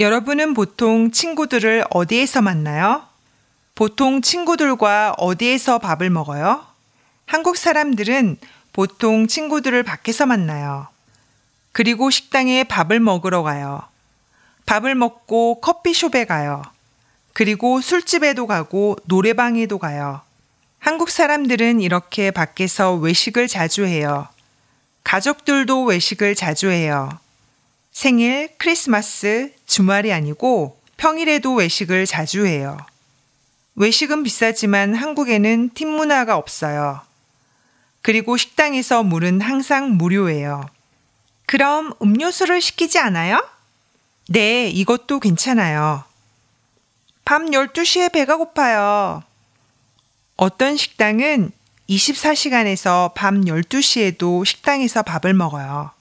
여러분은 보통 친구들을 어디에서 만나요? 보통 친구들과 어디에서 밥을 먹어요? 한국 사람들은 보통 친구들을 밖에서 만나요. 그리고 식당에 밥을 먹으러 가요. 밥을 먹고 커피숍에 가요. 그리고 술집에도 가고 노래방에도 가요. 한국 사람들은 이렇게 밖에서 외식을 자주 해요. 가족들도 외식을 자주 해요. 생일, 크리스마스, 주말이 아니고 평일에도 외식을 자주 해요. 외식은 비싸지만 한국에는 팁 문화가 없어요. 그리고 식당에서 물은 항상 무료예요. 그럼 음료수를 시키지 않아요? 네, 이것도 괜찮아요. 밤 12시에 배가 고파요. 어떤 식당은 24시간에서 밤 12시에도 식당에서 밥을 먹어요.